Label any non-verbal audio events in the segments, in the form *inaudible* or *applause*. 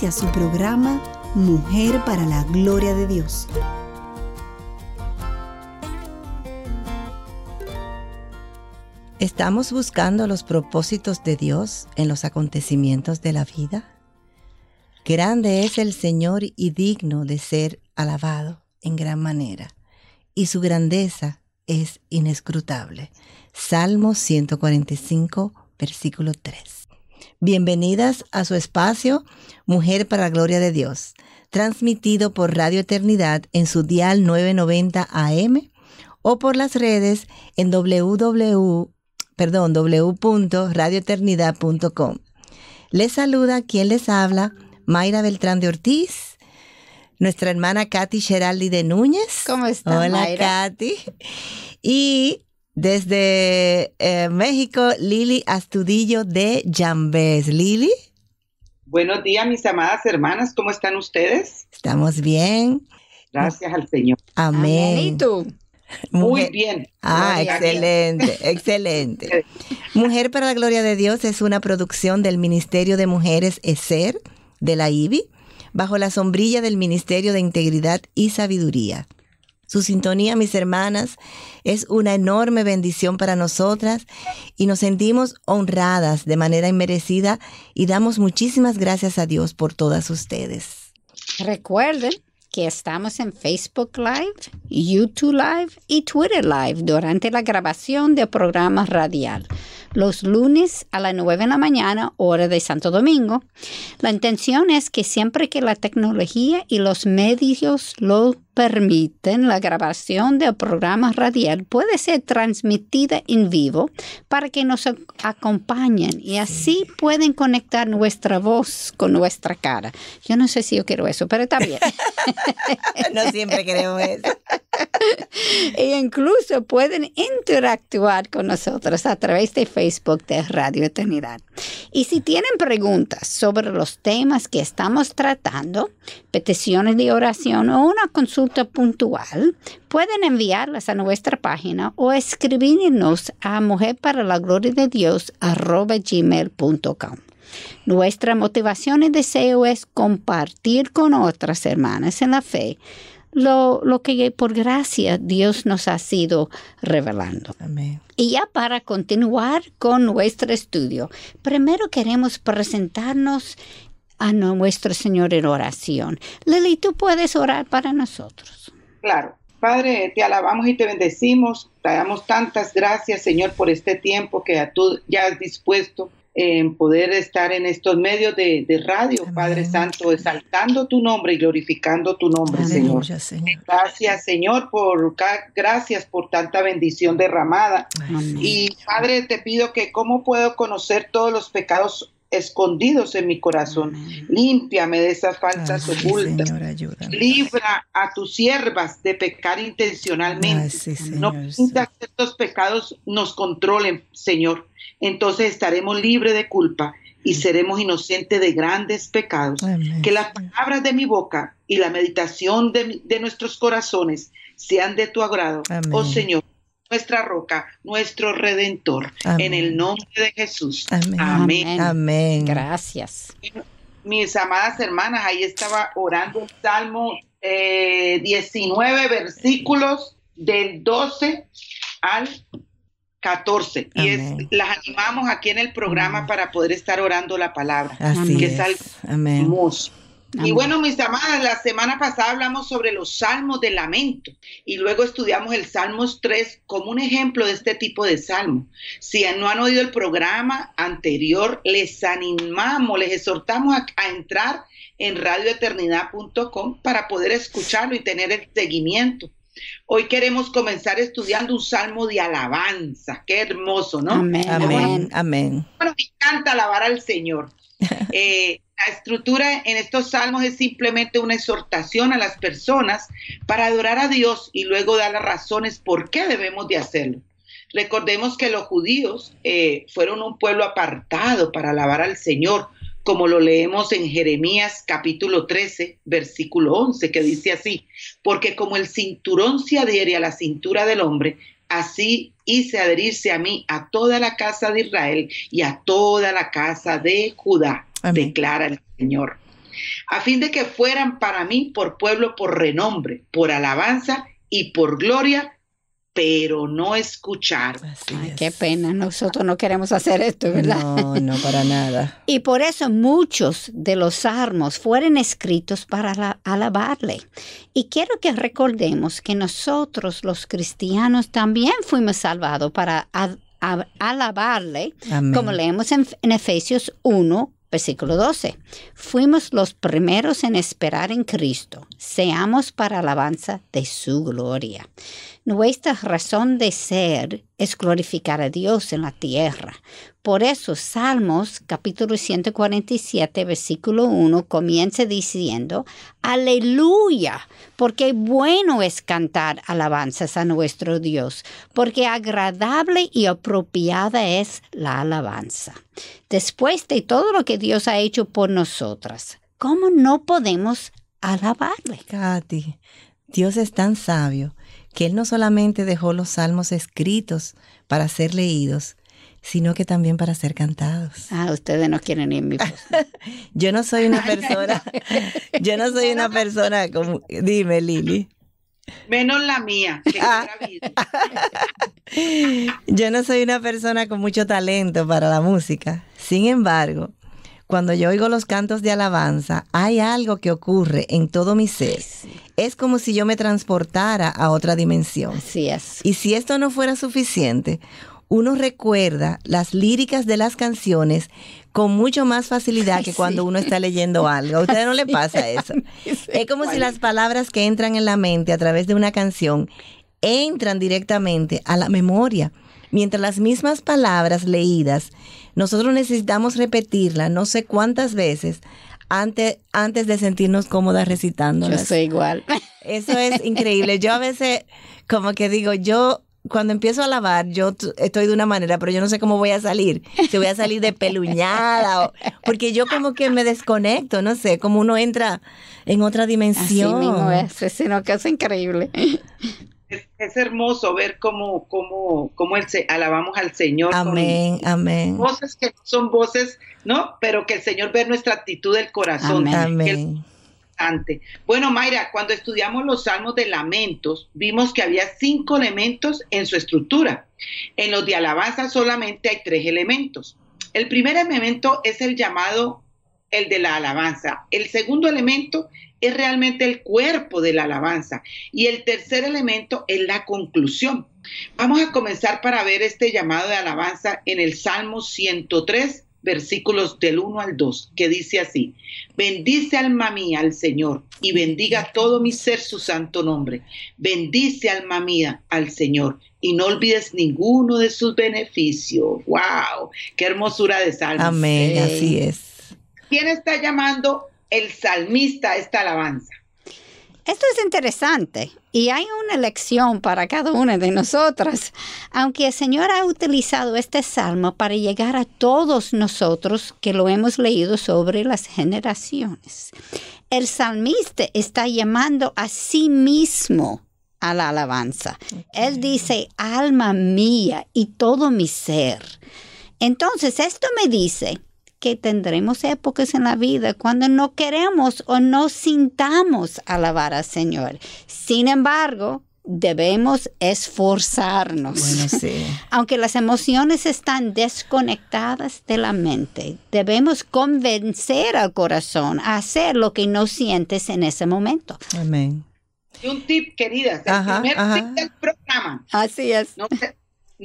Inicia su programa Mujer para la Gloria de Dios. ¿Estamos buscando los propósitos de Dios en los acontecimientos de la vida? Grande es el Señor y digno de ser alabado en gran manera, y su grandeza es inescrutable. Salmo 145, versículo 3. Bienvenidas a su espacio Mujer para la Gloria de Dios, transmitido por Radio Eternidad en su dial 990 AM o por las redes en www, perdón, www.radioeternidad.com. Les saluda quien les habla, Mayra Beltrán de Ortiz, nuestra hermana Katy Geraldi de Núñez. ¿Cómo está? Hola, Katy. Y desde eh, México, Lili Astudillo de Jambés. Lili. Buenos días, mis amadas hermanas. ¿Cómo están ustedes? Estamos bien. Gracias al Señor. Amén. ¿Y tú? Muy bien. Ah, excelente, *laughs* excelente. Mujer para la Gloria de Dios es una producción del Ministerio de Mujeres ESER de la IBI, bajo la sombrilla del Ministerio de Integridad y Sabiduría. Su sintonía, mis hermanas, es una enorme bendición para nosotras y nos sentimos honradas de manera inmerecida y damos muchísimas gracias a Dios por todas ustedes. Recuerden que estamos en Facebook Live, YouTube Live y Twitter Live durante la grabación del programa radial los lunes a las 9 de la mañana, hora de Santo Domingo. La intención es que siempre que la tecnología y los medios lo permiten, la grabación del programa radial puede ser transmitida en vivo para que nos acompañen y así pueden conectar nuestra voz con nuestra cara. Yo no sé si yo quiero eso, pero está bien. *laughs* no siempre queremos eso. *laughs* e incluso pueden interactuar con nosotros a través de Facebook de Radio Eternidad. Y si tienen preguntas sobre los temas que estamos tratando, peticiones de oración o una consulta puntual, pueden enviarlas a nuestra página o escribirnos a mujer para la gloria de Dios gmail.com. Nuestra motivación y deseo es compartir con otras hermanas en la fe lo, lo, que por gracia Dios nos ha sido revelando. Amén. Y ya para continuar con nuestro estudio, primero queremos presentarnos a nuestro Señor en oración. Lili, tú puedes orar para nosotros. Claro. Padre, te alabamos y te bendecimos. Te damos tantas gracias, Señor, por este tiempo que tú ya has dispuesto en poder estar en estos medios de, radio, Padre Santo, exaltando tu nombre y glorificando tu nombre, Señor. Gracias, Señor, por gracias por tanta bendición derramada. Y Padre, te pido que cómo puedo conocer todos los pecados escondidos en mi corazón. Límpiame de esas faltas ocultas. Libra a tus siervas de pecar intencionalmente. no permitas que estos pecados nos controlen, Señor. Entonces estaremos libres de culpa y seremos inocentes de grandes pecados. Que las palabras de mi boca y la meditación de, de nuestros corazones sean de tu agrado. Oh Señor, nuestra roca, nuestro redentor. En el nombre de Jesús. Amén. Amén. Gracias. Mis amadas hermanas, ahí estaba orando el Salmo 19 eh, versículos del 12 al 14. Y es, las animamos aquí en el programa para poder estar orando la palabra. Así que es. Amén. Y bueno, mis amadas, la semana pasada hablamos sobre los salmos de lamento y luego estudiamos el Salmos 3 como un ejemplo de este tipo de salmo. Si no han oído el programa anterior, les animamos, les exhortamos a, a entrar en radioeternidad.com para poder escucharlo y tener el seguimiento. Hoy queremos comenzar estudiando un salmo de alabanza. Qué hermoso, ¿no? Amén, amén, amén. Bueno, me encanta alabar al Señor. Eh, *laughs* la estructura en estos salmos es simplemente una exhortación a las personas para adorar a Dios y luego dar las razones por qué debemos de hacerlo. Recordemos que los judíos eh, fueron un pueblo apartado para alabar al Señor, como lo leemos en Jeremías capítulo 13, versículo 11, que dice así, porque como el cinturón se adhiere a la cintura del hombre, así hice adherirse a mí a toda la casa de Israel y a toda la casa de Judá, declara el Señor, a fin de que fueran para mí por pueblo, por renombre, por alabanza y por gloria pero no escuchar. Ay, qué pena, nosotros no queremos hacer esto, ¿verdad? No, no, para nada. *laughs* y por eso muchos de los salmos fueron escritos para alabarle. Y quiero que recordemos que nosotros los cristianos también fuimos salvados para alabarle, como leemos en, en Efesios 1, Versículo 12. Fuimos los primeros en esperar en Cristo. Seamos para alabanza de su gloria. Nuestra razón de ser es glorificar a Dios en la tierra. Por eso Salmos capítulo 147 versículo 1 comienza diciendo, aleluya, porque bueno es cantar alabanzas a nuestro Dios, porque agradable y apropiada es la alabanza. Después de todo lo que Dios ha hecho por nosotras, ¿cómo no podemos alabarle? Katy, Dios es tan sabio que Él no solamente dejó los salmos escritos para ser leídos, sino que también para ser cantados. Ah, ustedes no quieren ir mi *laughs* Yo no soy una persona, *laughs* yo no soy una persona como, dime Lili. Menos la mía. Ah. *laughs* yo no soy una persona con mucho talento para la música. Sin embargo, cuando yo oigo los cantos de alabanza, hay algo que ocurre en todo mi ser. Es como si yo me transportara a otra dimensión. Así es. Y si esto no fuera suficiente, uno recuerda las líricas de las canciones con mucho más facilidad que cuando uno está leyendo algo. ¿A usted no le *laughs* pasa eso? *laughs* es como si las palabras que entran en la mente a través de una canción entran directamente a la memoria mientras las mismas palabras leídas, nosotros necesitamos repetirlas no sé cuántas veces antes, antes de sentirnos cómodas recitándolas. Yo soy igual. *laughs* Eso es increíble. Yo a veces como que digo, yo cuando empiezo a lavar, yo estoy de una manera, pero yo no sé cómo voy a salir. Si voy a salir de peluñada, o, porque yo como que me desconecto, no sé, como uno entra en otra dimensión. Así mismo es, sino que es increíble *laughs* es, hermoso ver cómo, cómo, cómo el, alabamos al Señor. Amén, amén. Voces que son voces, ¿no? Pero que el Señor ve nuestra actitud del corazón. Amén. Bueno, Mayra, cuando estudiamos los salmos de lamentos, vimos que había cinco elementos en su estructura. En los de alabanza solamente hay tres elementos. El primer elemento es el llamado el de la alabanza. El segundo elemento es realmente el cuerpo de la alabanza. Y el tercer elemento es la conclusión. Vamos a comenzar para ver este llamado de alabanza en el Salmo 103, versículos del 1 al 2, que dice así, bendice alma mía al Señor y bendiga todo mi ser su santo nombre. Bendice alma mía al Señor y no olvides ninguno de sus beneficios. ¡Wow! ¡Qué hermosura de salmo! Amén, así es. ¿Quién está llamando el salmista esta alabanza? Esto es interesante y hay una lección para cada una de nosotras, aunque el Señor ha utilizado este salmo para llegar a todos nosotros que lo hemos leído sobre las generaciones. El salmista está llamando a sí mismo a la alabanza. Él dice, alma mía y todo mi ser. Entonces, esto me dice que tendremos épocas en la vida cuando no queremos o no sintamos alabar al Señor. Sin embargo, debemos esforzarnos. Bueno, sí. *laughs* Aunque las emociones están desconectadas de la mente, debemos convencer al corazón a hacer lo que no sientes en ese momento. Amén. Y un tip, queridas, el primer tip del programa. Así es. No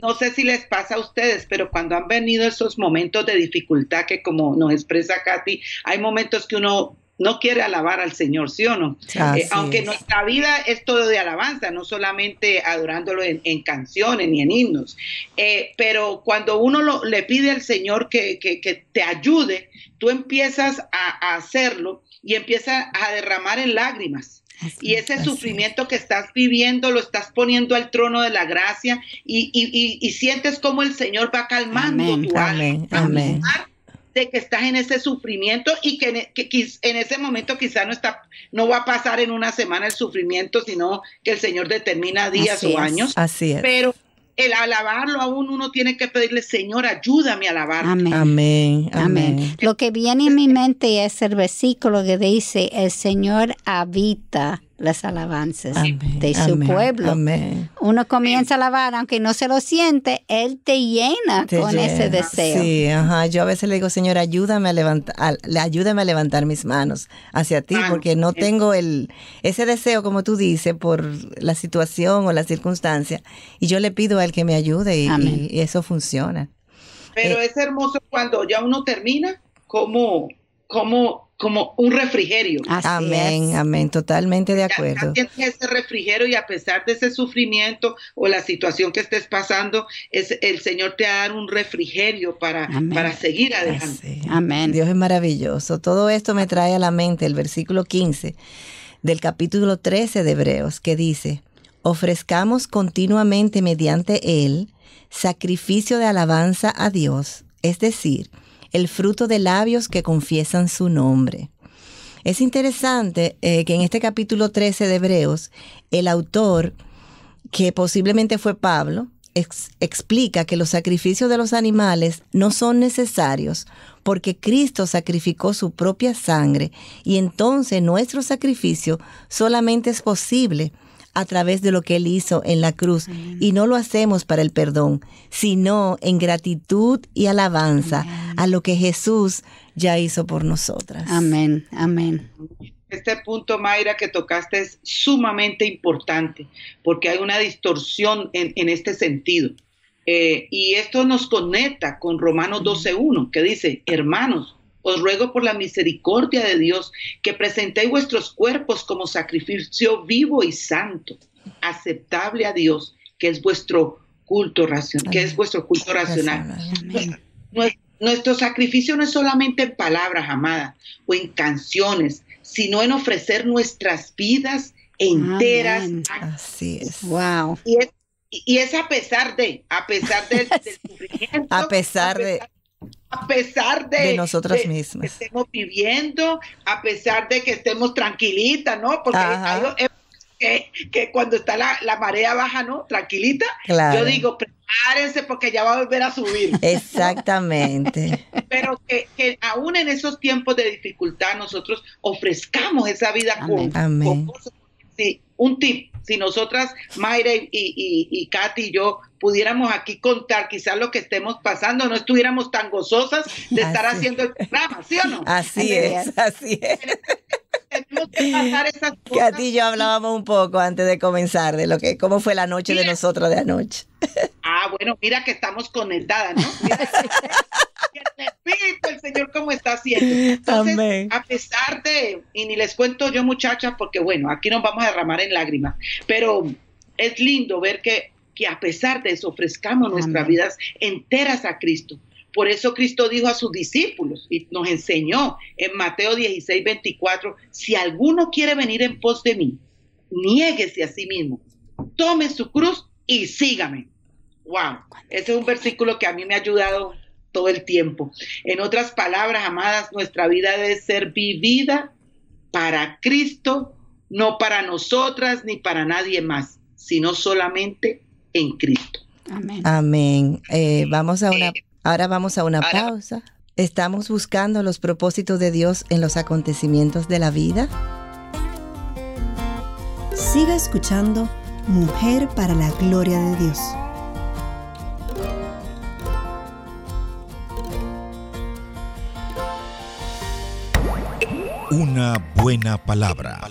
no sé si les pasa a ustedes, pero cuando han venido esos momentos de dificultad que como nos expresa Katy, hay momentos que uno no quiere alabar al Señor, ¿sí o no? Eh, aunque nuestra vida es todo de alabanza, no solamente adorándolo en, canciones ni en himnos, eh, pero cuando uno le pide al Señor que, te ayude, tú empiezas a, hacerlo y empiezas a derramar en lágrimas. Y ese sufrimiento que estás viviendo lo estás poniendo al trono de la gracia y, sientes como el Señor va calmando tu alma. Amén de que estás en ese sufrimiento y que, en, ese momento quizá no está, no va a pasar en una semana el sufrimiento, sino que el Señor determina días o años. Así es. Pero el alabarlo aún uno tiene que pedirle, Señor, ayúdame a alabar. Amén. Amén. Amén. Lo que viene en mi mente es el versículo que dice, el Señor habita las alabanzas de su pueblo. Uno comienza a alabar, aunque no se lo siente, Él te llena con ese deseo. Sí, ajá. Yo a veces le digo, Señor, ayúdame a levantar, ayúdame a levantar mis manos hacia ti, porque no tengo el ese deseo, como tú dices, por la situación o la circunstancia. Y yo le pido a Él que me ayude y, eso funciona. Pero eh, es hermoso cuando ya uno termina, como, como como un refrigerio. amén, amén, totalmente de acuerdo. ese refrigerio y a pesar de ese sufrimiento o la situación que estés pasando, es el Señor te va a dar un refrigerio para, para seguir adelante. Amén. Dios es maravilloso. Todo esto me trae a la mente el versículo 15 del capítulo 13 de Hebreos que dice, ofrezcamos continuamente mediante él sacrificio de alabanza a Dios, es decir, el fruto de labios que confiesan su nombre. Es interesante eh, que en este capítulo 13 de Hebreos, el autor, que posiblemente fue Pablo, explica que los sacrificios de los animales no son necesarios porque Cristo sacrificó su propia sangre y entonces nuestro sacrificio solamente es posible a través de lo que Él hizo en la cruz. Y no lo hacemos para el perdón, sino en gratitud y alabanza a lo que Jesús ya hizo por nosotras. Amén, amén. Este punto, Mayra, que tocaste es sumamente importante porque hay una distorsión en, este sentido. Eh, y esto nos conecta con Romanos 12.1, que dice, hermanos, os ruego por la misericordia de Dios que presentéis vuestros cuerpos como sacrificio vivo y santo, aceptable a Dios, que es vuestro culto racional, que es vuestro culto racional. Nuestro sacrificio no es solamente en palabras, amadas, o en canciones, sino en ofrecer nuestras vidas enteras. Así es. Wow. Y es, a pesar de, a pesar del *laughs* sufrimiento. A pesar de a pesar de, nosotras mismas. que estemos viviendo, a pesar de que estemos tranquilitas, ¿no? Porque que, que, cuando está la, marea baja, ¿no? Tranquilita. Yo digo, prepárense porque ya va a volver a subir. Exactamente. *laughs* Pero que, que, aún en esos tiempos de dificultad nosotros ofrezcamos esa vida con, con Sí, un tip, si nosotras, Mayra y, y, y, Katy y yo, pudiéramos aquí contar quizás lo que estemos pasando, no estuviéramos tan gozosas de estar haciendo el programa, ¿sí o no? Así es, así es. *laughs* Katy y yo hablábamos un poco antes de comenzar de lo que, cómo fue la noche de nosotros de anoche. Ah, bueno, mira que estamos conectadas, ¿no? *laughs* Mira, el Espíritu, el Señor, cómo está haciendo. Entonces, a pesar de, y ni les cuento yo, muchachas, porque bueno, aquí nos vamos a derramar en lágrimas, pero es lindo ver que, que a pesar de eso ofrezcamos nuestras vidas enteras a Cristo. Por eso Cristo dijo a sus discípulos y nos enseñó en Mateo 16, 24, si alguno quiere venir en pos de mí, niéguese a sí mismo, tome su cruz y sígame. Wow, ese es un versículo que a mí me ha ayudado todo el tiempo. En otras palabras, amadas, nuestra vida debe ser vivida para Cristo, no para nosotras ni para nadie más, sino solamente en Cristo. Amén. Amén. Eh, vamos a una, ahora vamos a una pausa. ¿Estamos buscando los propósitos de Dios en los acontecimientos de la vida? Siga escuchando Mujer para la Gloria de Dios. Una buena palabra.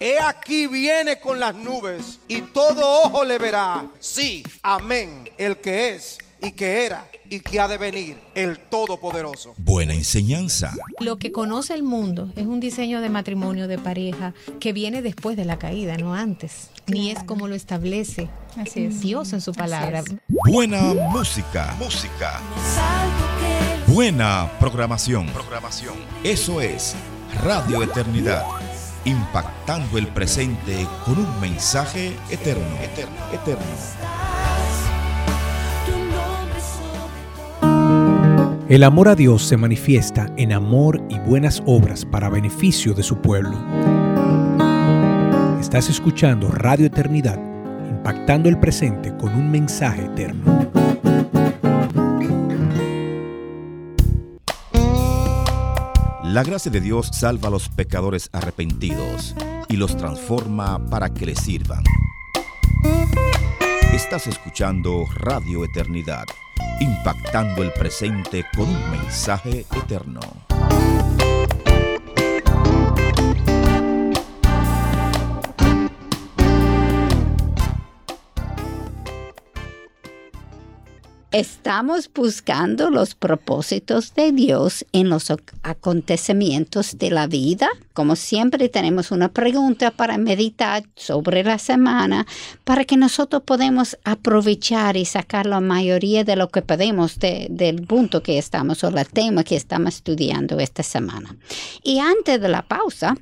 He aquí viene con las nubes y todo ojo le verá. Sí, amén. El que es y que era y que ha de venir el Todopoderoso. Buena enseñanza. Lo que conoce el mundo es un diseño de matrimonio, de pareja, que viene después de la caída, no antes. Ni es como lo establece Dios en su palabra. Buena música. Música. Buena programación. Programación. Eso es Radio Eternidad. Impactando el presente con un mensaje eterno. Eterno. Eterno. El amor a Dios se manifiesta en amor y buenas obras para beneficio de su pueblo. Estás escuchando Radio Eternidad, impactando el presente con un mensaje eterno. La gracia de Dios salva a los pecadores arrepentidos y los transforma para que le sirvan. Estás escuchando Radio Eternidad, impactando el presente con un mensaje eterno. Estamos buscando los propósitos de Dios en los acontecimientos de la vida. Como siempre tenemos una pregunta para meditar sobre la semana para que nosotros podamos aprovechar y sacar la mayoría de lo que podemos del punto que estamos o el tema que estamos estudiando esta semana. Y antes de la pausa,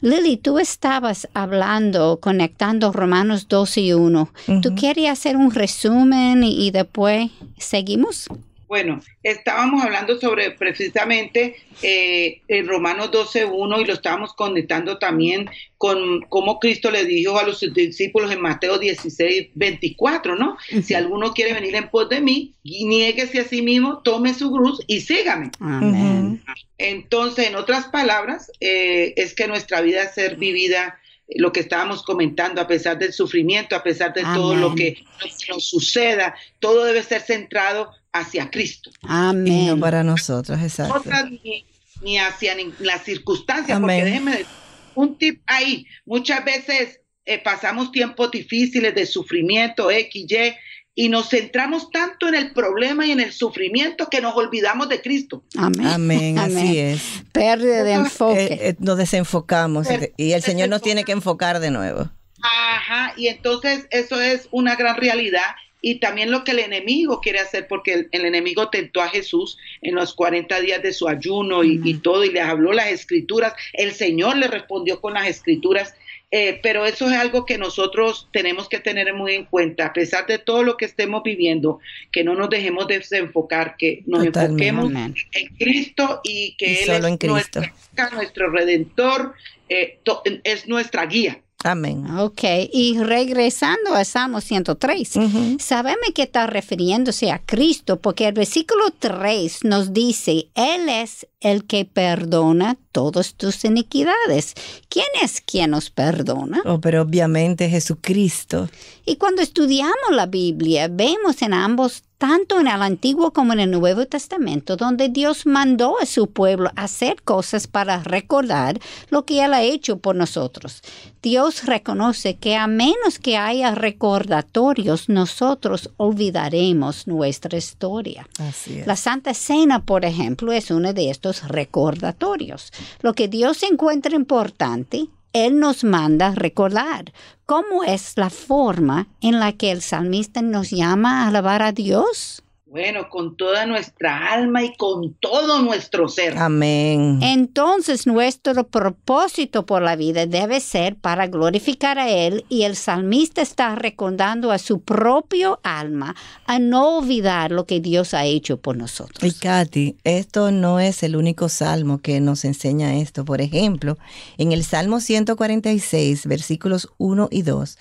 Lily, tú estabas hablando, conectando Romanos 2 y 1. ¿Tú querías hacer un resumen y, y después seguimos? Bueno, estábamos hablando sobre precisamente eh, el Romanos 12.1 y lo estábamos conectando también con cómo Cristo le dijo a los discípulos en Mateo 16.24, ¿no? Si alguno quiere venir en pos de mí, niéguese a sí mismo, tome su cruz y sígame. Amén. Entonces, en otras palabras, eh, es que nuestra vida es ser vivida lo que estábamos comentando, a pesar del sufrimiento, a pesar de todo lo que nos, suceda, todo debe ser centrado hacia Cristo. Amén. Y no para nosotros, exacto. Ni, ni, hacia las circunstancias, porque déjeme decir, un tip ahí, muchas veces eh, pasamos tiempos difíciles de sufrimiento, X, Y, y nos centramos tanto en el problema y en el sufrimiento que nos olvidamos de Cristo. Amén. Amén, así es. Pérdida de enfoque. Eh, eh, nos desenfocamos y el Señor nos tiene que enfocar de nuevo. Ajá, y entonces eso es una gran realidad y también lo que el enemigo quiere hacer, porque el, el enemigo tentó a Jesús en los 40 días de su ayuno y, y, todo, y les habló las escrituras. El Señor le respondió con las escrituras, eh, pero eso es algo que nosotros tenemos que tener muy en cuenta, a pesar de todo lo que estemos viviendo, que no nos dejemos desenfocar, que nos Totalmente. enfoquemos en Cristo y que Y Él es nuestra- nuestro redentor, eh, to- es nuestra guía. Amén. Ok, y regresando a Salmo 103, Ujú. sabemos que está refiriéndose a Cristo porque el versículo 3 nos dice, Él es el que perdona todas tus iniquidades. ¿Quién es quien nos perdona? Oh, pero obviamente Jesucristo. Y cuando estudiamos la Biblia, vemos en ambos, tanto en el Antiguo como en el Nuevo Testamento, donde Dios mandó a su pueblo hacer cosas para recordar lo que Él ha hecho por nosotros. Dios reconoce que a menos que haya recordatorios, nosotros olvidaremos nuestra historia. Así es. La Santa Cena, por ejemplo, es uno de estos recordatorios. Lo que Dios encuentra importante, Él nos manda recordar. ¿Cómo es la forma en la que el salmista nos llama a alabar a Dios? Bueno, con toda nuestra alma y con todo nuestro ser. Amén. Entonces nuestro propósito por la vida debe ser para glorificar a Él y el salmista está recordando a su propio alma a no olvidar lo que Dios ha hecho por nosotros. Y Katy, esto no es el único salmo que nos enseña esto. Por ejemplo, en el Salmo 146, versículos 1 y 2,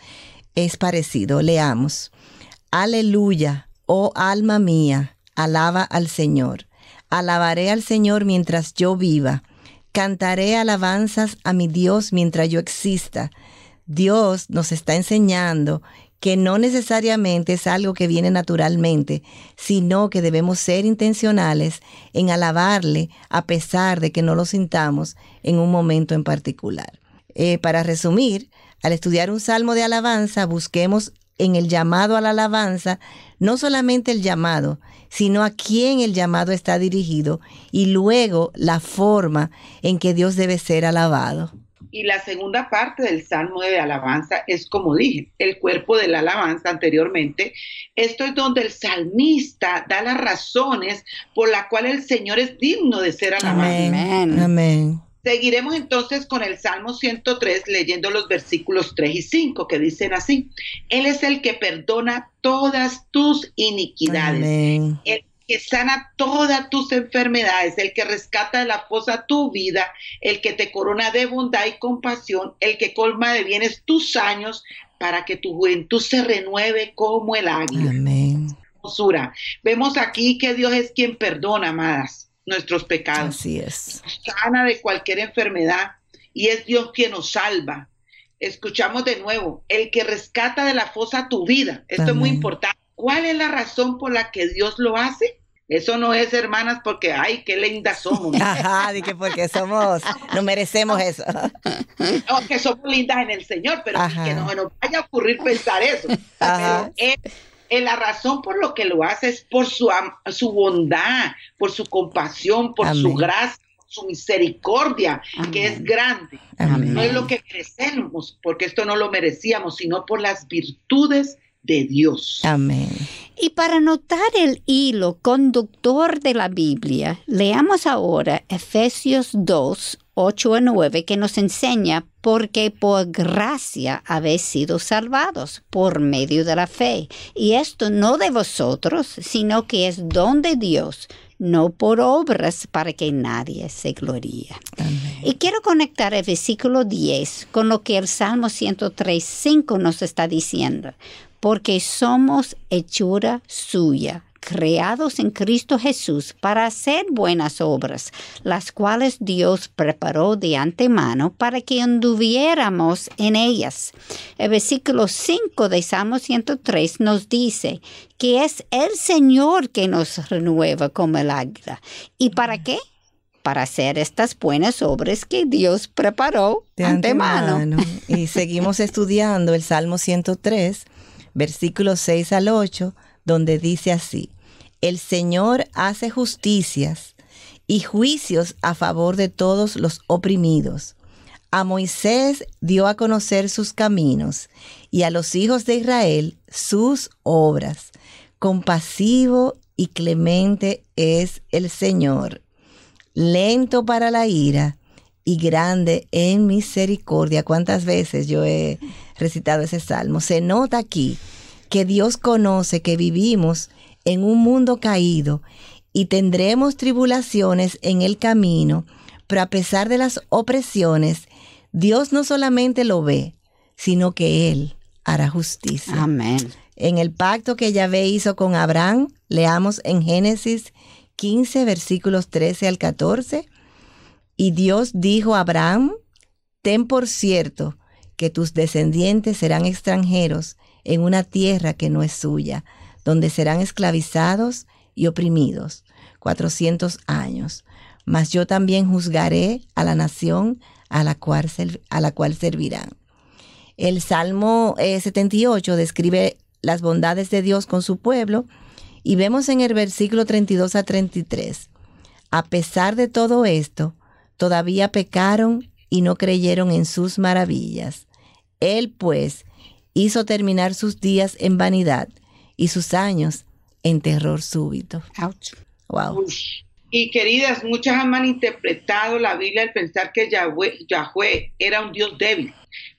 es parecido. Leamos. Aleluya, oh alma mía, alaba al Señor. Alabaré al Señor mientras yo viva. Cantaré alabanzas a mi Dios mientras yo exista. Dios nos está enseñando que no necesariamente es algo que viene naturalmente, sino que debemos ser intencionales en alabarle a pesar de que no lo sintamos en un momento en particular. Eh, para resumir, al estudiar un salmo de alabanza, busquemos en el llamado a la alabanza no solamente el llamado, sino a quién el llamado está dirigido y luego la forma en que Dios debe ser alabado. Y la segunda parte del Salmo de alabanza es como dije, el cuerpo de la alabanza anteriormente. Esto es donde el salmista da las razones por las cuales el Señor es digno de ser alabado. Amén. Amén. Seguiremos entonces con el Salmo 103 leyendo los versículos 3 y 5 que dicen así, Él es el que perdona todas tus iniquidades, Amén. el que sana todas tus enfermedades, el que rescata de la fosa tu vida, el que te corona de bondad y compasión, el que colma de bienes tus años para que tu juventud se renueve como el águila. Amén. Vemos aquí que Dios es quien perdona, amadas nuestros pecados. Así es. Sana de cualquier enfermedad y es Dios quien nos salva. Escuchamos de nuevo, el que rescata de la fosa tu vida. Esto es muy importante. ¿Cuál es la razón por la que Dios lo hace? Eso no es, hermanas, porque, ay, qué lindas somos. *laughs* Ajá, que porque somos, no merecemos eso. No, que somos lindas en el Señor, pero que no nos vaya a ocurrir pensar eso. Ajá. Pero la razón por lo que lo hace es por su, su bondad, por su compasión, por su gracia, por su misericordia, que es grande. Amén. No es lo que merecemos, porque esto no lo merecíamos, sino por las virtudes de Dios. Amén. Y para notar el hilo conductor de la Biblia, leamos ahora Efesios 2, 8 a 9, que nos enseña porque por gracia habéis sido salvados por medio de la fe. Y esto no de vosotros, sino que es don de Dios, no por obras para que nadie se gloríe. Y quiero conectar el versículo 10 con lo que el Salmo 103, 5 nos está diciendo. Porque somos hechura suya, creados en Cristo Jesús para hacer buenas obras, las cuales Dios preparó de antemano para que anduviéramos en ellas. El versículo 5 de Salmo 103 nos dice que es el Señor que nos renueva como el águila. ¿Y para qué? Para hacer estas buenas obras que Dios preparó De antemano. antemano. Y seguimos estudiando el Salmo 103, versículos 6 al 8, donde dice así, el Señor hace justicias y juicios a favor de todos los oprimidos. A Moisés dio a conocer sus caminos y a los hijos de Israel sus obras. Compasivo y clemente es el Señor, lento para la ira y grande en misericordia. ¿Cuántas veces yo he recitado ese salmo? Se nota aquí que Dios conoce que vivimos en un mundo caído y tendremos tribulaciones en el camino, pero a pesar de las opresiones, Dios no solamente lo ve, sino que Él hará justicia. Amén. En el pacto que Yahvé hizo con Abraham, leamos en Génesis 15, versículos 13 al 14. Y Dios dijo a Abraham, ten por cierto que tus descendientes serán extranjeros en una tierra que no es suya, donde serán esclavizados y oprimidos 400 años. Mas yo también juzgaré a la nación a la cual, a la cual servirán. El Salmo eh, 78 describe las bondades de Dios con su pueblo y vemos en el versículo 32 a 33. A pesar de todo esto, todavía pecaron y no creyeron en sus maravillas. Él, pues, hizo terminar sus días en vanidad y sus años en terror súbito. Ouch. Wow. Uy. Y queridas, muchas han malinterpretado la Biblia al pensar que Yahweh, Yahweh era un Dios débil,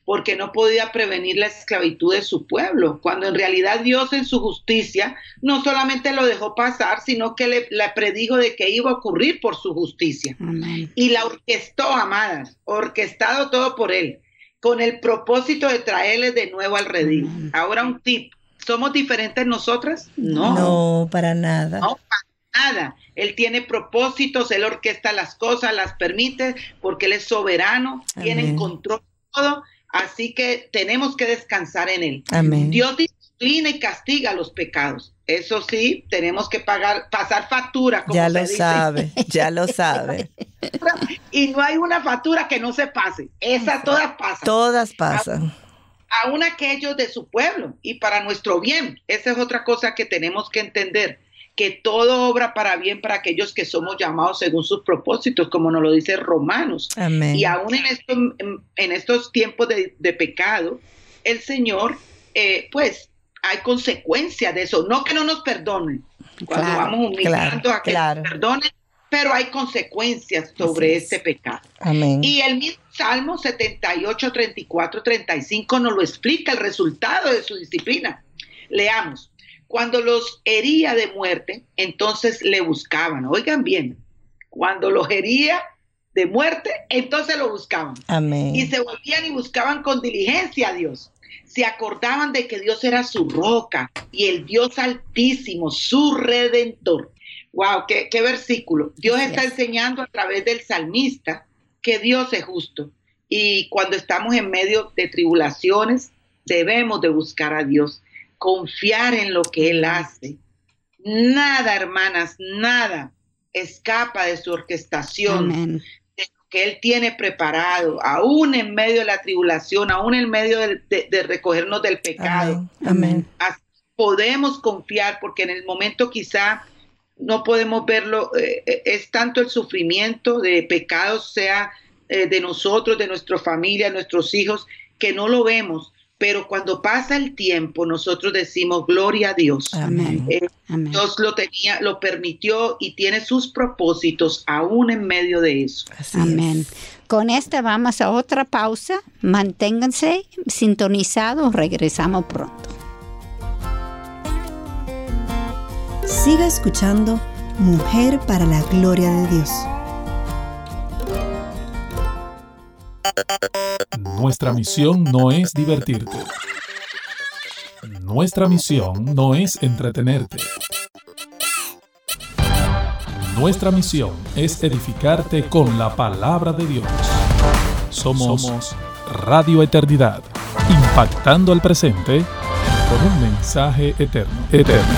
porque no podía prevenir la esclavitud de su pueblo, cuando en realidad Dios en su justicia no solamente lo dejó pasar, sino que le, le predijo de que iba a ocurrir por su justicia. Amén. Y la orquestó, amadas, orquestado todo por él, con el propósito de traerles de nuevo al redil. Ahora un tip, ¿somos diferentes nosotras? No. No, para nada. No, para nada. Él tiene propósitos, él orquesta las cosas, las permite, porque él es soberano, tiene Amén. control todo, así que tenemos que descansar en él. Amén. Dios disciplina y castiga los pecados. Eso sí, tenemos que pagar, pasar factura, como Ya lo dice. sabe, ya lo *laughs* sabe. Y no hay una factura que no se pase. Esa todas pasan. Todas pasan. aún aquellos de su pueblo y para nuestro bien. Esa es otra cosa que tenemos que entender, que todo obra para bien para aquellos que somos llamados según sus propósitos, como nos lo dice Romanos. Amén. Y aún en, esto, en, en estos tiempos de, de, pecado, el Señor, eh, pues, hay consecuencias de eso. No que no nos perdonen, cuando Claro, vamos humillando claro, a que claro. nos perdonen, pero hay consecuencias sobre es. este pecado. Amén. Y el mismo Salmo 78, 34, 35 nos lo explica el resultado de su disciplina. Leamos. Cuando los hería de muerte, entonces le buscaban. Oigan bien, cuando los hería de muerte, entonces lo buscaban. Amén. Y se volvían y buscaban con diligencia a Dios. Se acordaban de que Dios era su roca y el Dios altísimo, su redentor. Wow, qué, qué versículo. Dios está es. enseñando a través del salmista que Dios es justo. Y cuando estamos en medio de tribulaciones, debemos de buscar a Dios, confiar en lo que Él hace. Nada, hermanas, nada escapa de su orquestación Amén. Que Él tiene preparado, aún en medio de la tribulación, aún en medio de, de- de recogernos del pecado. Amén. Amén. Así podemos confiar porque en el momento quizá no podemos verlo, eh, eh, es tanto el sufrimiento de pecados, sea eh, de nosotros, de nuestra familia, nuestros hijos, que no lo vemos. Pero cuando pasa el tiempo, nosotros decimos, gloria a Dios. Amén. Eh, Amén. Dios lo tenía, lo permitió y tiene sus propósitos aún en medio de eso. Así Amén. es. Con esta vamos a otra pausa. Manténganse sintonizados. Regresamos pronto. Siga escuchando Mujer para la Gloria de Dios. Nuestra misión no es divertirte. Nuestra misión no es entretenerte. Nuestra misión es edificarte con la palabra de Dios. Somos, Radio Eternidad, impactando al presente con un mensaje eterno. Eterno.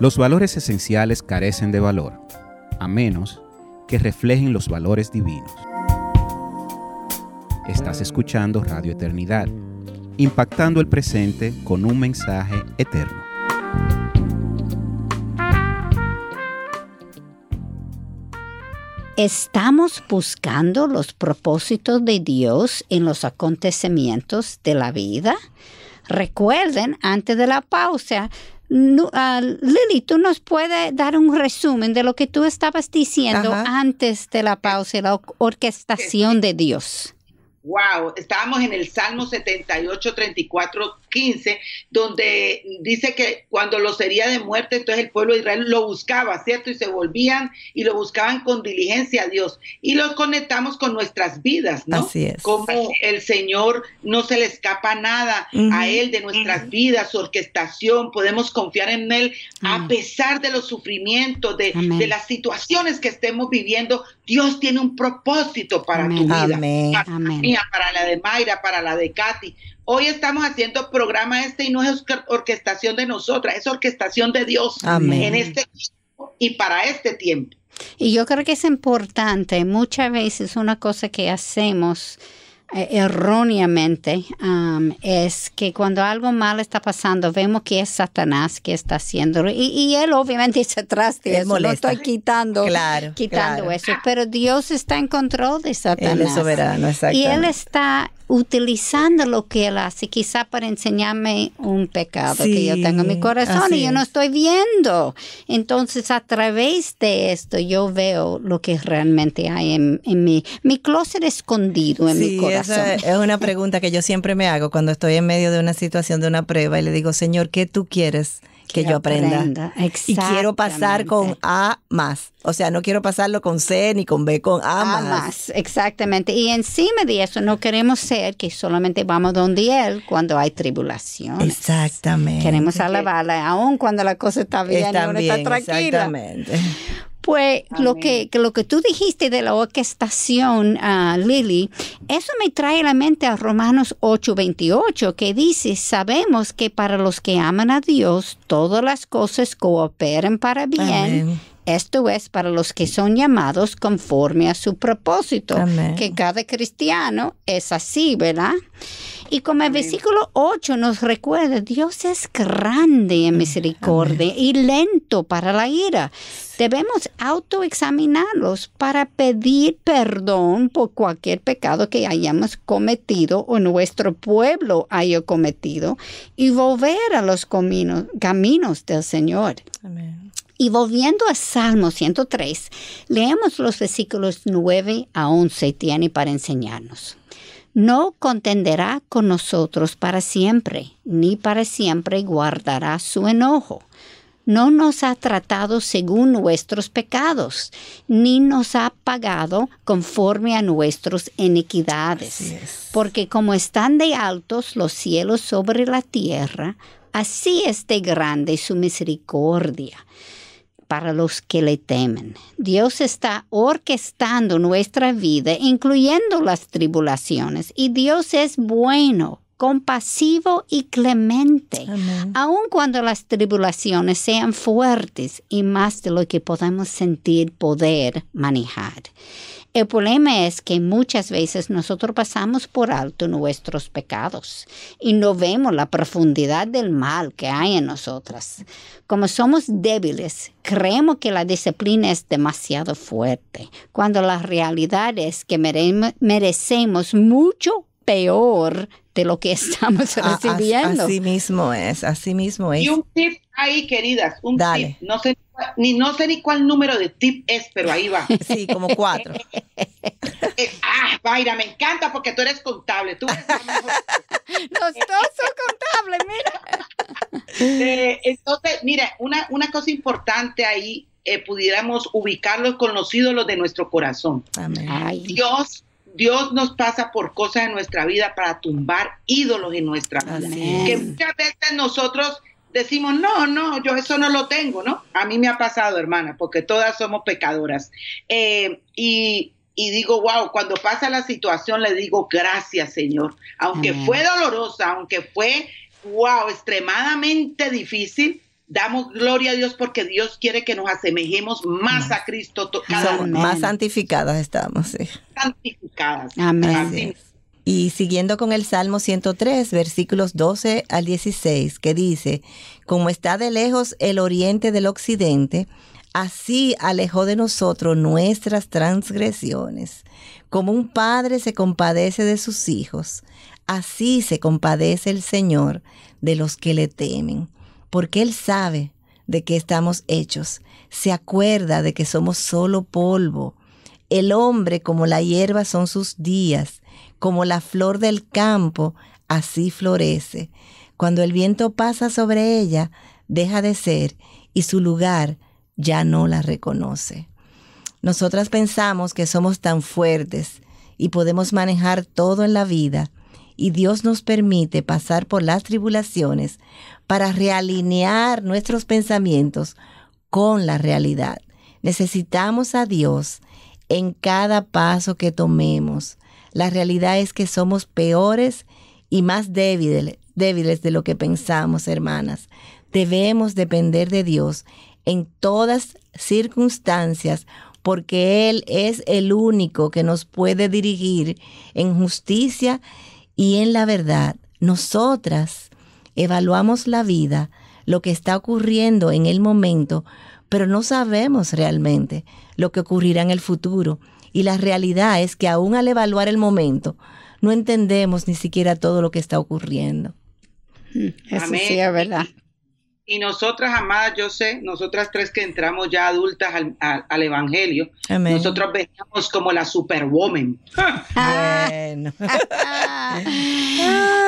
Los valores esenciales carecen de valor, a menos que reflejen los valores divinos. Estás escuchando Radio Eternidad, impactando el presente con un mensaje eterno. Estamos buscando los propósitos de Dios en los acontecimientos de la vida. Recuerden, antes de la pausa, ah, Lili, tú nos puedes dar un resumen de lo que tú estabas diciendo Ajá. antes de la pausa y la or- orquestación de Dios. Wow, estábamos en el Salmo 78, 34, 15, donde dice que cuando los hería de muerte, entonces el pueblo de Israel lo buscaba, ¿cierto? Y se volvían y lo buscaban con diligencia a Dios. Y los conectamos con nuestras vidas, ¿no? Así es. Como el Señor no se le escapa nada a Él de nuestras vidas, su orquestación, podemos confiar en Él a pesar de los sufrimientos, de, de las situaciones que estemos viviendo. Dios tiene un propósito para Amén. tu vida Amén. Amén. Mía, para la de Mayra, para la de Katy. Hoy estamos haciendo programa este y no es orque- orquestación de nosotras, es orquestación de Dios Amén. en este tiempo y para este tiempo. Y yo creo que es importante, muchas veces una cosa que hacemos erróneamente um, es que cuando algo mal está pasando, vemos que es Satanás que está haciéndolo. Y, y él obviamente está atrás de Él eso. molesta. No estoy quitando, Claro, quitando claro. eso. Pero Dios está en control de Satanás. Él es soberano, Y él está utilizando lo que él hace, quizá para enseñarme un pecado que yo tengo en mi corazón y yo no es. estoy viendo. Entonces, a través de esto, yo veo lo que realmente hay en, en mi, mi closet escondido en mi corazón. esa es una pregunta que yo siempre me hago cuando estoy en medio de una situación, de una prueba, y le digo, Señor, ¿qué tú quieres que, Que yo aprenda? aprenda, Y quiero pasar con. A más. O sea, no quiero pasarlo con C ni con B, con A, Ah, más. más, exactamente. Y encima de eso, no queremos ser que solamente vamos donde Él cuando hay tribulación. Exactamente. Queremos alabarle, aun cuando la cosa está bien y Está bien, está tranquila. exactamente. Pues lo que, que lo que tú dijiste de la orquestación, ah, Lily, eso me trae a la mente a Romanos 8:28, que dice, sabemos que para los que aman a Dios, todas las cosas cooperan para bien Amén. Esto es para los que son llamados conforme a su propósito. Amén. Que cada cristiano es así, ¿verdad? Y como el versículo 8 nos recuerda, Dios es grande en misericordia y lento para la ira. Debemos autoexaminarlos para pedir perdón por cualquier pecado que hayamos cometido o nuestro pueblo haya cometido y volver a los caminos, caminos del Señor. Amén. Y volviendo a Salmo 103, leemos los versículos 9 a 11 tiene para enseñarnos. No contenderá con nosotros para siempre, ni para siempre guardará su enojo. No nos ha tratado según nuestros pecados, ni nos ha pagado conforme a nuestras iniquidades. Porque como están de altos los cielos sobre la tierra, así es de grande su misericordia para los que le temen. Dios está orquestando nuestra vida, incluyendo las tribulaciones, y Dios es bueno, compasivo y clemente, aun cuando las tribulaciones sean fuertes y más de lo que podamos sentir poder manejar. El problema es que muchas veces nosotros pasamos por alto nuestros pecados y no vemos la profundidad del mal que hay en nosotras. Como somos débiles, creemos que la disciplina es demasiado fuerte, cuando la realidad es que mere- merecemos mucho peor de lo que *laughs* estamos A- as- recibiendo. Así mismo es, así mismo es. Y un tip ahí, queridas, un Dale. tip. No sé, ni, no sé ni cuál número de tip es, pero ahí va. *laughs* Sí, como cuatro. *laughs* Eh, ah, Mayra, me encanta porque tú eres contable. Tú eres. *laughs* Los dos son contables, mira. Eh, entonces, mira, una, una cosa importante ahí, eh, pudiéramos ubicarlos con los ídolos de nuestro corazón. Amén. Ay, Dios, Dios nos pasa por cosas en nuestra vida para tumbar ídolos en nuestra vida. Que muchas veces nosotros decimos, no, no, yo eso no lo tengo, ¿no? A mí me ha pasado, hermana, porque todas somos pecadoras. Eh, y, y digo, wow, cuando pasa la situación le digo, gracias, Señor. Aunque Amén. fue dolorosa, aunque fue, wow, extremadamente difícil, damos gloria a Dios porque Dios quiere que nos asemejemos más a Cristo to- cada Amén. más santificadas estamos, sí. santificadas. Amén. Así. Y siguiendo con el Salmo 103, versículos 12 al 16, que dice, como está de lejos el oriente del occidente, así alejó de nosotros nuestras transgresiones. Como un padre se compadece de sus hijos, así se compadece el Señor de los que le temen, porque Él sabe de qué estamos hechos, se acuerda de que somos solo polvo. El hombre como la hierba son sus días, como la flor del campo, así florece. Cuando el viento pasa sobre ella, deja de ser y su lugar ya no la reconoce. Nosotras pensamos que somos tan fuertes y podemos manejar todo en la vida y Dios nos permite pasar por las tribulaciones para realinear nuestros pensamientos con la realidad. Necesitamos a Dios en cada paso que tomemos. La realidad es que somos peores y más débiles, débiles de lo que pensamos, hermanas. Debemos depender de Dios en todas circunstancias porque Él es el único que nos puede dirigir en justicia y en la verdad. Nosotras evaluamos la vida, lo que está ocurriendo en el momento, pero no sabemos realmente lo que ocurrirá en el futuro. Y la realidad es que aún al evaluar el momento, no entendemos ni siquiera todo lo que está ocurriendo. Eso Amén. sí es verdad. Y nosotras, amadas, yo sé, nosotras tres que entramos ya adultas al, al- al Evangelio, Amén. nosotros veníamos como la superwoman. *laughs* Bueno. *laughs*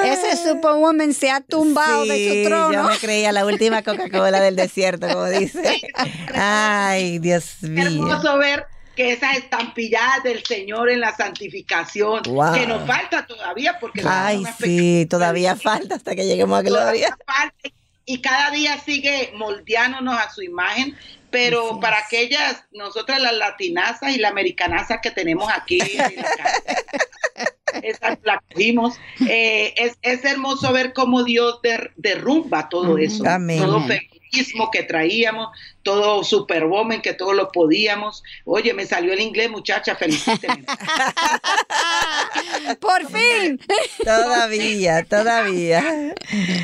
Ese superwoman se ha tumbado de su trono. Yo me creía la última Coca-Cola del desierto, como dice. *laughs* Ay, Dios Qué mío. hermoso ver que esas estampillas del Señor en la santificación, Wow. que nos falta todavía, porque Ay, sí, todavía falta hasta que lleguemos a todavía gloria. falta, y cada día sigue moldeándonos a su imagen, pero para aquellas, nosotras las latinazas y la americanazas que tenemos aquí, en la casa, *laughs* esas la cogimos, eh, es, es hermoso ver cómo Dios der- derrumba todo eso, Amén. todo fe- mismo que traíamos, todo superwoman, que todo lo podíamos. Oye, me salió el inglés, muchacha, felicíteme. *laughs* Por fin. todavía, *laughs* todavía.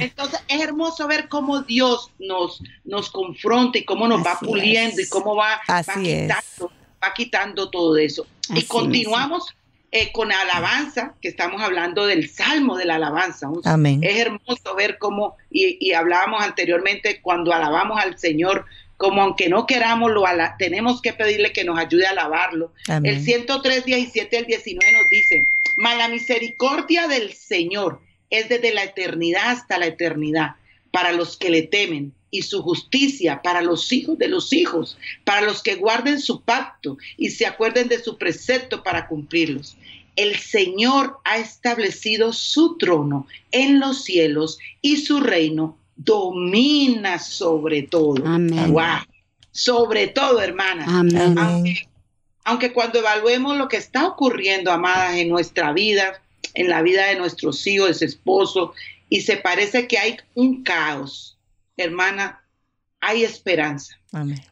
Entonces, es hermoso ver cómo Dios nos, nos confronta y cómo nos va puliendo y cómo va, va quitando, va quitando todo eso. y continuamos eh, con alabanza, que estamos hablando del salmo de la alabanza. Amén. Es hermoso ver cómo, y, hablábamos anteriormente, cuando alabamos al Señor, como aunque no queramos, lo tenemos que pedirle que nos ayude a alabarlo. El 103, 17 al 19 nos dice, mas la misericordia del Señor es desde la eternidad hasta la eternidad para los que le temen y su justicia para los hijos de los hijos, para los que guarden su pacto y se acuerden de su precepto para cumplirlos. El Señor ha establecido su trono en los cielos y su reino domina sobre todo. Amén. Sobre todo, hermanas. Aunque, aunque cuando evaluemos lo que está ocurriendo, amadas, en nuestra vida, en la vida de nuestros hijos, de esposo, y se parece que hay un caos, hermana, hay esperanza.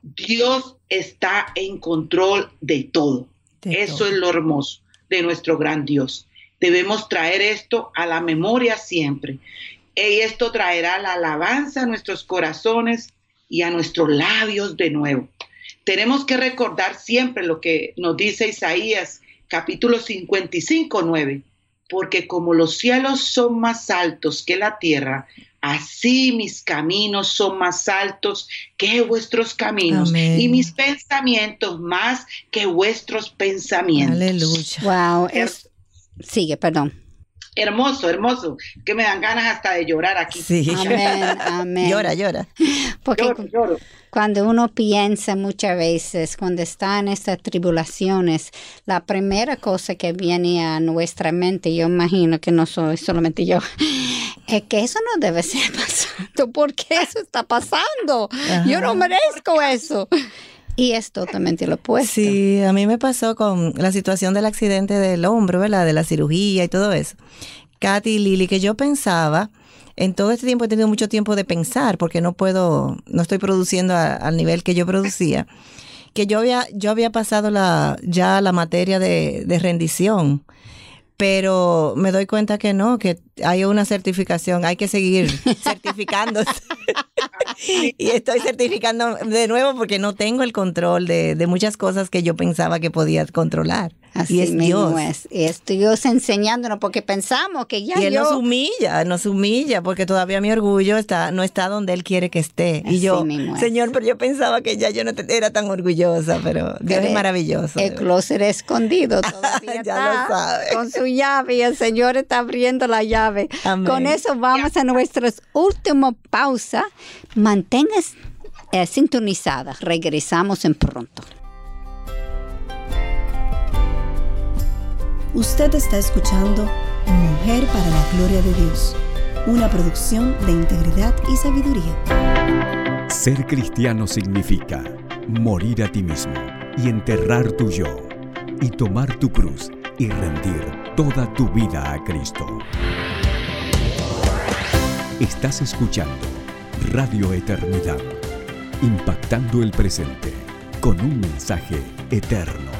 Dios está en control de todo. Eso es lo hermoso de nuestro gran Dios. Debemos traer esto a la memoria siempre. Y esto traerá la alabanza a nuestros corazones y a nuestros labios de nuevo. Tenemos que recordar siempre lo que nos dice Isaías capítulo 55, 9, porque como los cielos son más altos que la tierra, Así mis caminos son más altos que vuestros caminos y mis pensamientos más que vuestros pensamientos. Aleluya. Wow, es... sigue, perdón. Hermoso, hermoso, que me dan ganas hasta de llorar aquí. Sí. Amén, amén. Llora, llora. Porque cuando uno piensa muchas veces, cuando está en estas tribulaciones, la primera cosa que viene a nuestra mente, yo imagino que no soy solamente yo, es que eso no debe ser *laughs* pasando. ¿Por qué eso está pasando? Yo no merezco eso. Y es totalmente lo opuesto. Sí, a mí me pasó con la situación del accidente del hombro, ¿verdad? De la cirugía y todo eso. Katy y Lili, que yo pensaba, en todo este tiempo he tenido mucho tiempo de pensar, porque no puedo, no estoy produciendo al nivel que yo producía, que yo había, yo había pasado la, ya la materia de, de rendición pero me doy cuenta que no, que hay una certificación, hay que seguir *laughs* certificándose. *laughs* y estoy certificando de nuevo porque no tengo el control de, de muchas cosas que yo pensaba que podía controlar. Así y es Dios. Es. es Dios enseñándonos porque pensamos que ya y él nos humilla, nos humilla porque todavía mi orgullo está no está donde él quiere que esté. y yo, Señor, pero yo pensaba que ya yo no era tan orgullosa, pero Dios es maravilloso. El closet escondido *laughs* todavía ya lo sabe. con su llave y el Señor está abriendo la llave. Con eso vamos a nuestra última pausa. Manténgase eh, sintonizada. Regresamos en pronto. Usted está escuchando Mujer para la Gloria de Dios, una producción de integridad y sabiduría. Ser cristiano significa morir a ti mismo y enterrar tu yo y tomar tu cruz y rendir toda tu vida a Cristo. Estás escuchando Radio Eternidad, impactando el presente con un mensaje eterno.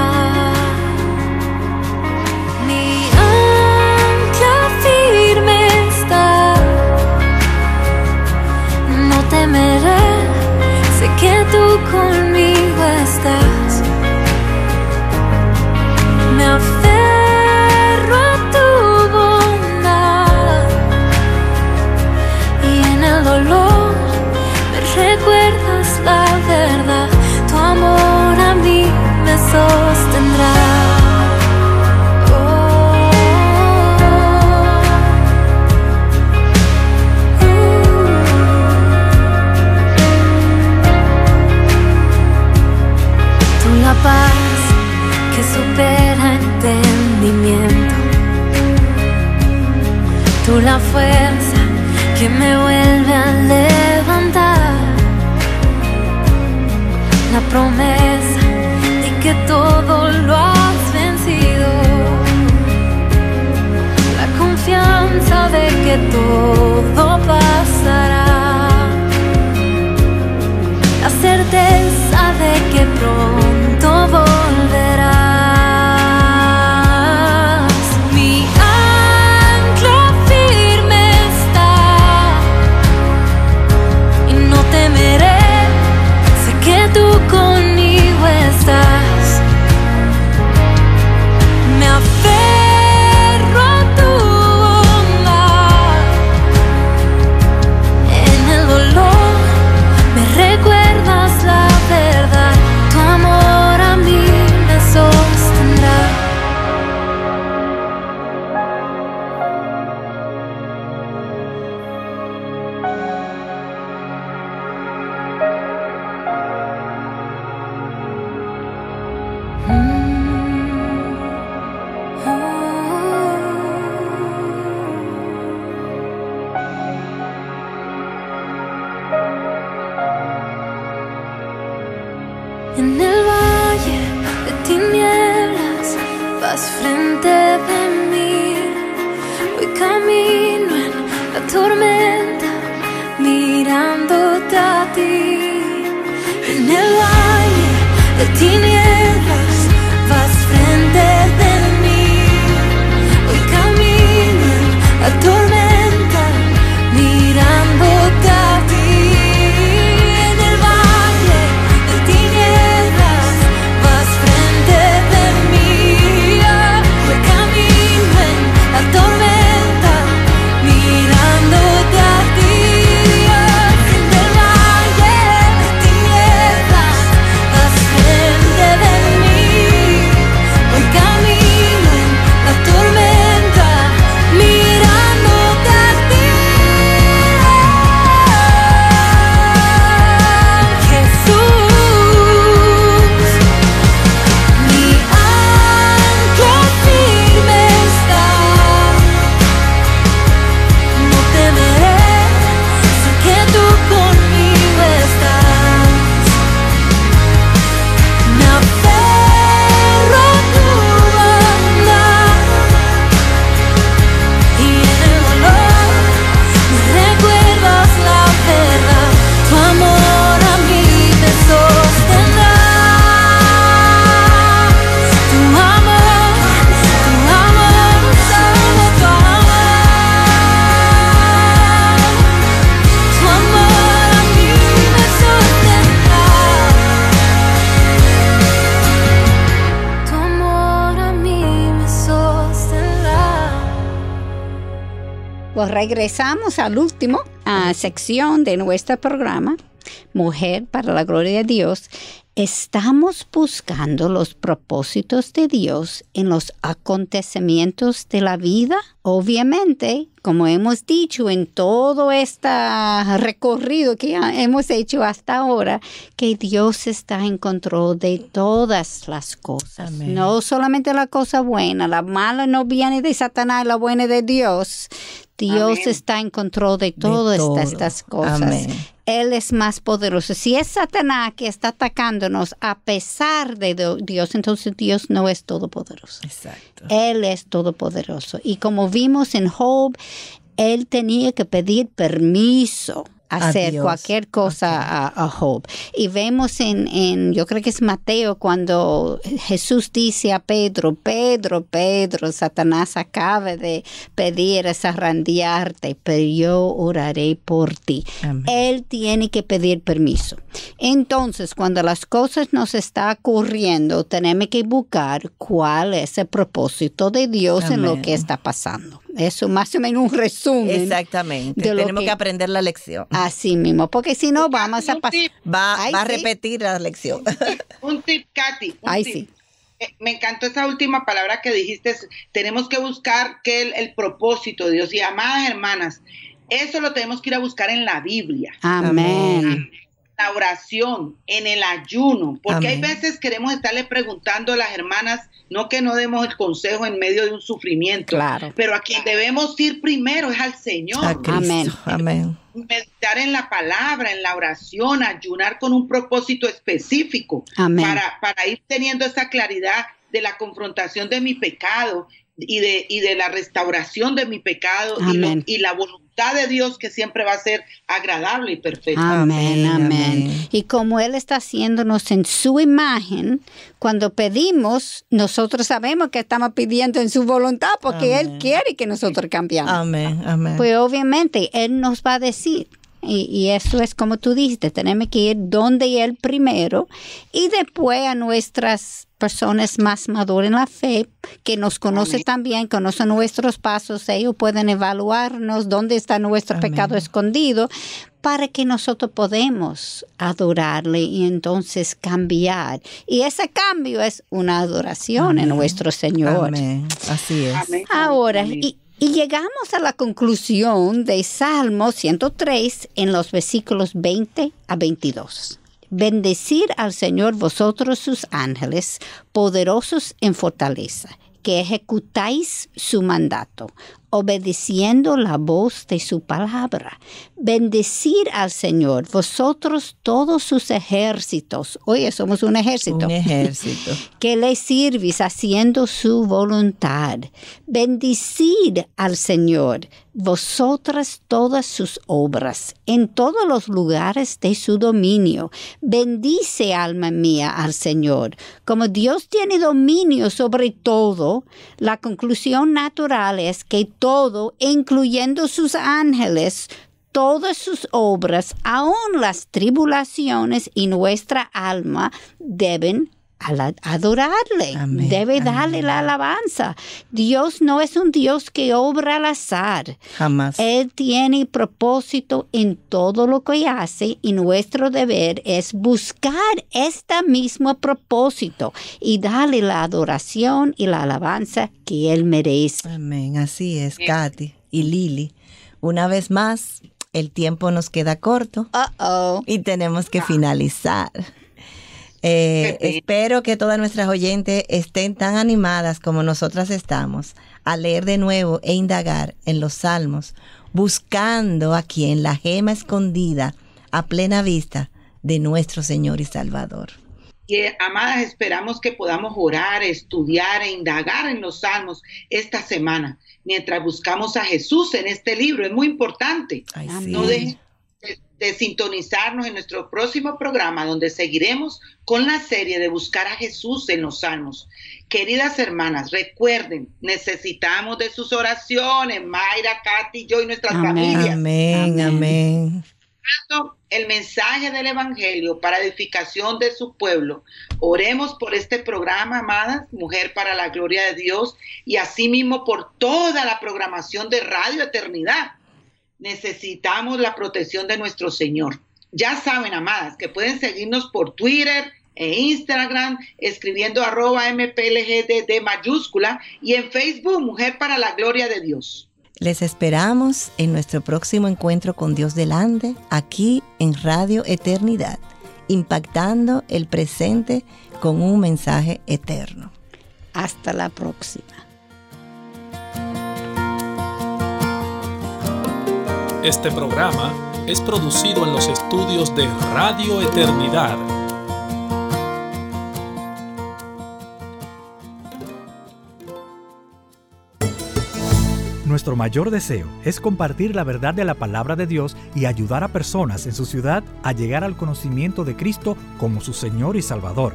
Tendrá oh. la paz que supera entendimiento, tú la fuerza. De regresamos al último ah, sección de nuestro programa, Mujer para la Gloria de Dios. Estamos buscando los propósitos de Dios en los acontecimientos de la vida. Obviamente, como hemos dicho en todo este recorrido que hemos hecho hasta ahora, que Dios está en control de todas las cosas. Amén. No solamente la cosa buena, la mala no viene de Satanás, la buena de Dios. Dios Amén. está en control de todas todo. estas, estas cosas. Amén. Él es más poderoso. Si es Satanás que está atacándonos a pesar de Dios, entonces Dios no es todopoderoso. Exacto. Él es todopoderoso. Y como vimos en Job, él tenía que pedir permiso hacer cualquier cosa a, a Job. Y vemos en, en, yo creo que es Mateo, cuando Jesús dice a Pedro, Pedro, Pedro, Satanás acaba de pedir es arrandiarte, pero yo oraré por ti. Amén. Él tiene que pedir permiso. Entonces, cuando las cosas nos está ocurriendo, tenemos que buscar cuál es el propósito de Dios en lo que está pasando. Eso más o menos un resumen. Exactamente. de lo Tenemos que... que- aprender la lección. Así mismo, porque si no vamos a pasar. Va, Ay, va a repetir la lección. un tip, Katy. un Ay, tip. sí. Eh, Me encantó esa última palabra que dijiste. Tenemos que buscar que el, el propósito de Dios. Y amadas hermanas, eso lo tenemos que ir a buscar en la Biblia. Amén. La oración, en el ayuno, porque hay veces queremos estarle preguntando a las hermanas, no que no demos el consejo en medio de un sufrimiento, Claro. pero a quien debemos ir primero es al Señor. Amén. Amén. meditar en la palabra, en la oración, ayunar con un propósito específico Amén. para, para ir teniendo esa claridad de la confrontación de mi pecado y de, y de la restauración de mi pecado y, lo- y la voluntad de Dios que siempre va a ser agradable y perfecta. Amén, Amén. Y como Él está haciéndonos en su imagen, cuando pedimos, nosotros sabemos que estamos pidiendo en su voluntad porque Él Amén. quiere que nosotros cambiamos. Amén. Amén. Pues obviamente Él nos va a decir. Y, y eso es como tú dijiste, tenemos que ir donde Él primero y después a nuestras personas más maduras en la fe, que nos conocen Amén. también, conocen nuestros pasos, ellos pueden evaluarnos dónde está nuestro Amén. pecado escondido para que nosotros podamos adorarle y entonces cambiar. Y ese cambio es una adoración en Amén. nuestro Señor. Amén. Así es. Amén. Ahora, Amén. y, y llegamos a la conclusión de Salmo 103 en los versículos 20 a 22. Bendecir al Señor vosotros sus ángeles, poderosos en fortaleza, que ejecutáis su mandato, obedeciendo la voz de su palabra. Bendecir al Señor, vosotros todos sus ejércitos. Oye, somos un ejército Un ejército. *laughs* que le sirvis haciendo su voluntad. Bendicid al Señor, vosotras todas sus obras, en todos los lugares de su dominio. Bendice, alma mía, al Señor. Como Dios tiene dominio sobre todo, la conclusión natural es que todo, incluyendo sus ángeles, todas sus obras, aun las tribulaciones y nuestra alma, deben adorarle, Amén, debe darle amén. la alabanza. Dios no es un Dios que obra al azar. Jamás. Él tiene propósito en todo lo que hace y nuestro deber es buscar este mismo propósito y darle la adoración y la alabanza que Él merece. Amén. Así es, Katy y Lili. Una vez más, el tiempo nos queda corto Uh-oh. y tenemos que finalizar. Eh, espero que todas nuestras oyentes estén tan animadas como nosotras estamos a leer de nuevo e indagar en los salmos, buscando a quien la gema escondida a plena vista de nuestro Señor y Salvador. Y eh, amadas, esperamos que podamos orar, estudiar e indagar en los salmos esta semana, mientras buscamos a Jesús en este libro. Es muy importante. Ay, Amén. sí. No dejen de, sintonizarnos en nuestro próximo programa, donde seguiremos con la serie de buscar a Jesús en los salmos. Queridas hermanas, recuerden, necesitamos de sus oraciones, Mayra, Katy, yo y nuestras Amén. familias. Amén, Amén. el mensaje del Evangelio para edificación de su pueblo. Oremos por este programa, amadas, Mujer para la Gloria de Dios, y asimismo por toda la programación de Radio Eternidad. Necesitamos la protección de nuestro Señor. Ya saben, amadas, que pueden seguirnos por Twitter e Instagram, escribiendo arroba MPLGD mayúscula, y en Facebook, Mujer para la Gloria de Dios. Les esperamos en nuestro próximo encuentro con Dios delante, aquí en Radio Eternidad, impactando el presente con un mensaje eterno. Hasta la próxima. Este programa es producido en los estudios de Radio Eternidad. Nuestro mayor deseo es compartir la verdad de la palabra de Dios y ayudar a personas en su ciudad a llegar al conocimiento de Cristo como su Señor y Salvador.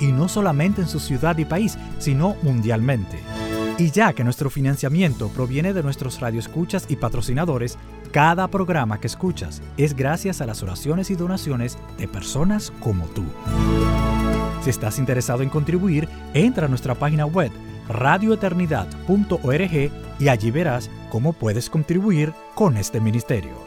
Y no solamente en su ciudad y país, sino mundialmente. Y ya que nuestro financiamiento proviene de nuestros radioescuchas y patrocinadores, cada programa que escuchas es gracias a las oraciones y donaciones de personas como tú. Si estás interesado en contribuir, entra a nuestra página web radioeternidad.org y allí verás cómo puedes contribuir con este ministerio.